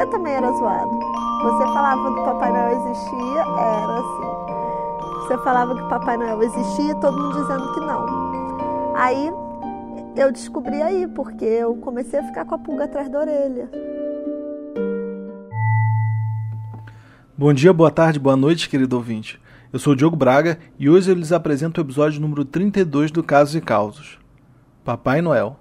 Você também era zoado. Você falava que Papai Noel existia, era assim. Você falava que Papai Noel existia, todo mundo dizendo que não. Aí eu descobri aí, porque eu comecei a ficar com a pulga atrás da orelha. Bom dia, boa tarde, boa noite, querido ouvinte. Eu sou o Diogo Braga e hoje eu lhes apresento o episódio número 32 do Casos e Causos. Papai Noel.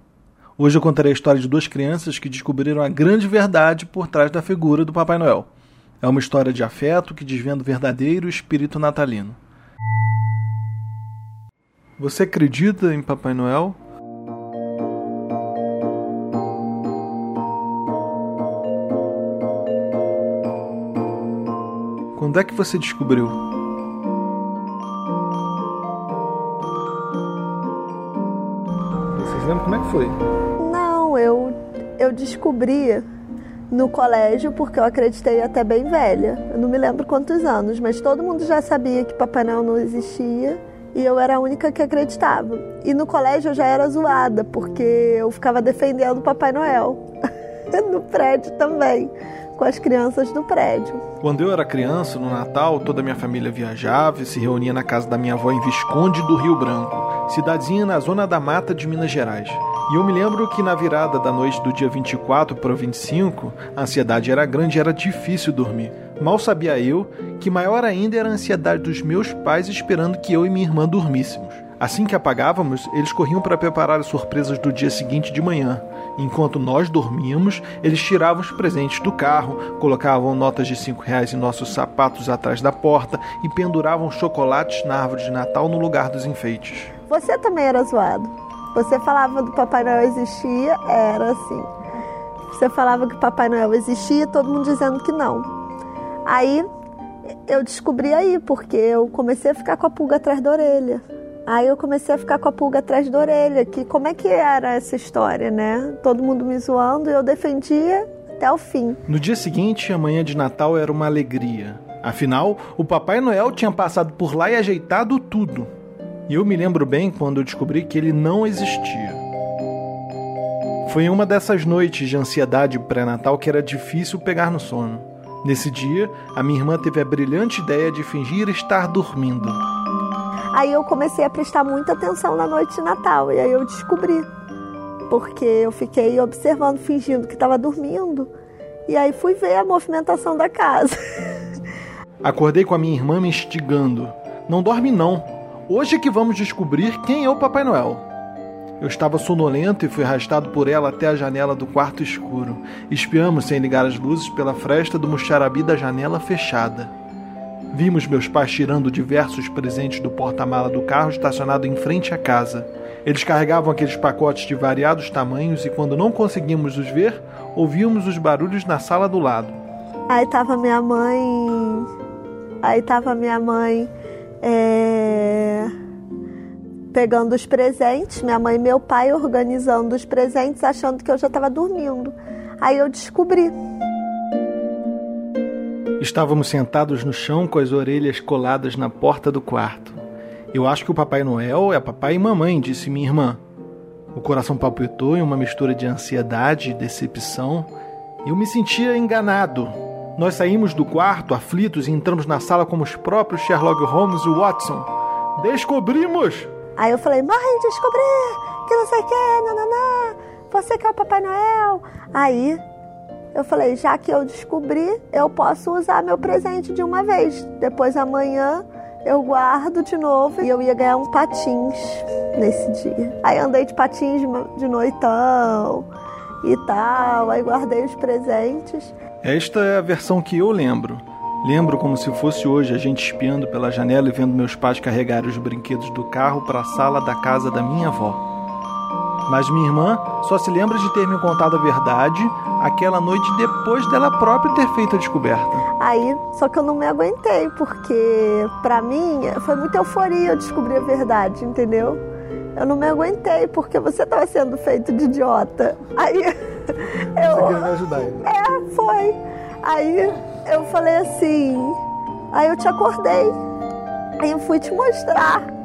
Hoje eu contarei a história de duas crianças que descobriram a grande verdade por trás da figura do Papai Noel. É uma história de afeto que desvenda o verdadeiro espírito natalino. Você acredita em Papai Noel? Quando é que você descobriu? Como é que foi? Não, eu, eu descobri no colégio porque eu acreditei até bem velha. Eu não me lembro quantos anos, mas todo mundo já sabia que Papai Noel não existia e eu era a única que acreditava. E no colégio eu já era zoada porque eu ficava defendendo Papai Noel. no prédio também com as crianças do prédio. Quando eu era criança, no Natal, toda a minha família viajava e se reunia na casa da minha avó em Visconde do Rio Branco, cidadezinha na zona da mata de Minas Gerais. E eu me lembro que na virada da noite do dia 24 para o 25, a ansiedade era grande e era difícil dormir. Mal sabia eu que maior ainda era a ansiedade dos meus pais esperando que eu e minha irmã dormíssemos. Assim que apagávamos, eles corriam para preparar as surpresas do dia seguinte de manhã. Enquanto nós dormíamos, eles tiravam os presentes do carro, colocavam notas de cinco reais em nossos sapatos atrás da porta e penduravam chocolates na árvore de Natal no lugar dos enfeites. Você também era zoado. Você falava que Papai Noel existia, era assim. Você falava que Papai Noel existia, todo mundo dizendo que não. Aí eu descobri aí, porque eu comecei a ficar com a pulga atrás da orelha. Aí eu comecei a ficar com a pulga atrás da orelha, que como é que era essa história, né? Todo mundo me zoando e eu defendia até o fim. No dia seguinte, a manhã de Natal era uma alegria. Afinal, o Papai Noel tinha passado por lá e ajeitado tudo. E eu me lembro bem quando eu descobri que ele não existia. Foi uma dessas noites de ansiedade pré-natal que era difícil pegar no sono. Nesse dia, a minha irmã teve a brilhante ideia de fingir estar dormindo. Aí eu comecei a prestar muita atenção na noite de Natal e aí eu descobri. Porque eu fiquei observando, fingindo que estava dormindo. E aí fui ver a movimentação da casa. Acordei com a minha irmã me instigando. Não dorme não. Hoje é que vamos descobrir quem é o Papai Noel. Eu estava sonolento e fui arrastado por ela até a janela do quarto escuro. Espiamos sem ligar as luzes pela fresta do muxarabi da janela fechada. Vimos meus pais tirando diversos presentes do porta-mala do carro estacionado em frente à casa. Eles carregavam aqueles pacotes de variados tamanhos e, quando não conseguíamos os ver, ouvíamos os barulhos na sala do lado. Aí tava minha mãe. Aí tava minha mãe. É... Pegando os presentes, minha mãe e meu pai organizando os presentes, achando que eu já estava dormindo. Aí eu descobri. Estávamos sentados no chão com as orelhas coladas na porta do quarto. Eu acho que o Papai Noel é papai e mamãe, disse minha irmã. O coração palpitou em uma mistura de ansiedade e decepção. Eu me sentia enganado. Nós saímos do quarto, aflitos, e entramos na sala como os próprios Sherlock Holmes e Watson. Descobrimos! Aí eu falei, mãe, descobri! Que não sei o que, nananá! Você que é o Papai Noel! Aí eu falei, já que eu descobri, eu posso usar meu presente de uma vez. Depois amanhã eu guardo de novo e eu ia ganhar um patins nesse dia. Aí andei de patins de noitão e tal, aí guardei os presentes. Esta é a versão que eu lembro. Lembro como se fosse hoje a gente espiando pela janela e vendo meus pais carregar os brinquedos do carro para a sala da casa da minha avó. Mas minha irmã só se lembra de ter me contado a verdade aquela noite depois dela própria ter feito a descoberta. Aí, só que eu não me aguentei, porque para mim foi muita euforia eu descobrir a verdade, entendeu? Eu não me aguentei, porque você estava sendo feito de idiota. Aí eu. Você queria me ajudar ainda. É, foi. Aí eu falei assim. Aí eu te acordei. Aí eu fui te mostrar.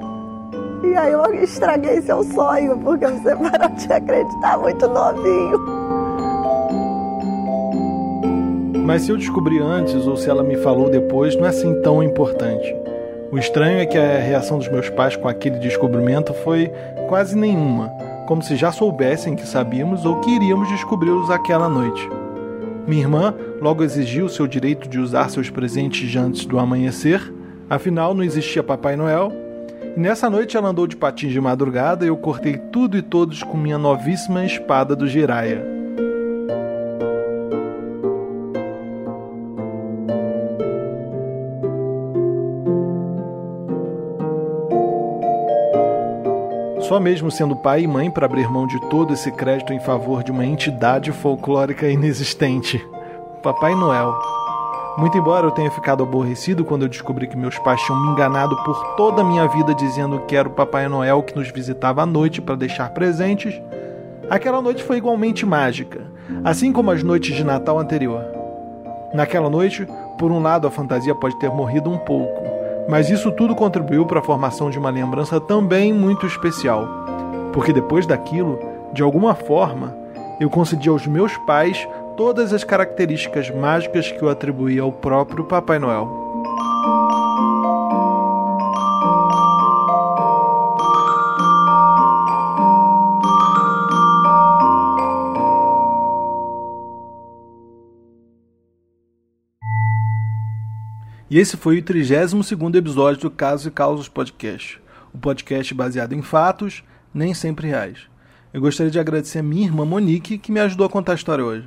E aí eu estraguei seu sonho, porque você parou de acreditar muito novinho. Mas se eu descobri antes ou se ela me falou depois, não é assim tão importante. O estranho é que a reação dos meus pais com aquele descobrimento foi quase nenhuma, como se já soubessem que sabíamos ou que iríamos descobri-los aquela noite. Minha irmã logo exigiu seu direito de usar seus presentes antes do amanhecer, afinal não existia Papai Noel, e nessa noite ela andou de patins de madrugada e eu cortei tudo e todos com minha novíssima espada do Jiraya. Só mesmo sendo pai e mãe para abrir mão de todo esse crédito em favor de uma entidade folclórica inexistente. Papai Noel. Muito embora eu tenha ficado aborrecido quando eu descobri que meus pais tinham me enganado por toda a minha vida dizendo que era o Papai Noel que nos visitava à noite para deixar presentes, aquela noite foi igualmente mágica, assim como as noites de Natal anterior. Naquela noite, por um lado, a fantasia pode ter morrido um pouco, mas isso tudo contribuiu para a formação de uma lembrança também muito especial, porque depois daquilo, de alguma forma, eu concedi aos meus pais todas as características mágicas que eu atribuía ao próprio Papai Noel. E esse foi o 32º episódio do Casos e Causas Podcast, o podcast baseado em fatos, nem sempre reais. Eu gostaria de agradecer a minha irmã Monique, que me ajudou a contar a história hoje.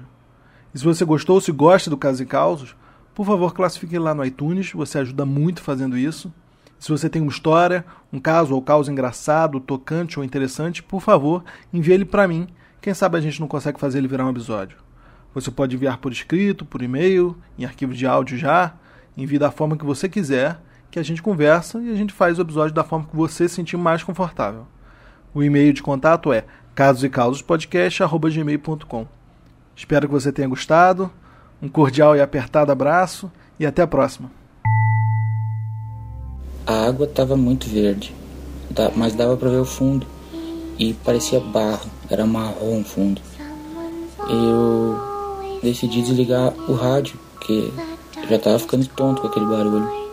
E se você gostou ou se gosta do Casos e Causos, por favor, classifique lá no iTunes, você ajuda muito fazendo isso. Se você tem uma história, um caso ou causa engraçado, tocante ou interessante, por favor, envie ele para mim. Quem sabe a gente não consegue fazer ele virar um episódio. Você pode enviar por escrito, por e-mail, em arquivo de áudio já, Envie da forma que você quiser, que a gente conversa e a gente faz o episódio da forma que você se sentir mais confortável. O e-mail de contato é casoseCausospodcast.gmail.com Espero que você tenha gostado. Um cordial e apertado abraço e até a próxima. A água estava muito verde, mas dava para ver o fundo e parecia barro, era marrom o fundo. Eu decidi desligar o rádio, porque já tava ficando tonto com aquele barulho.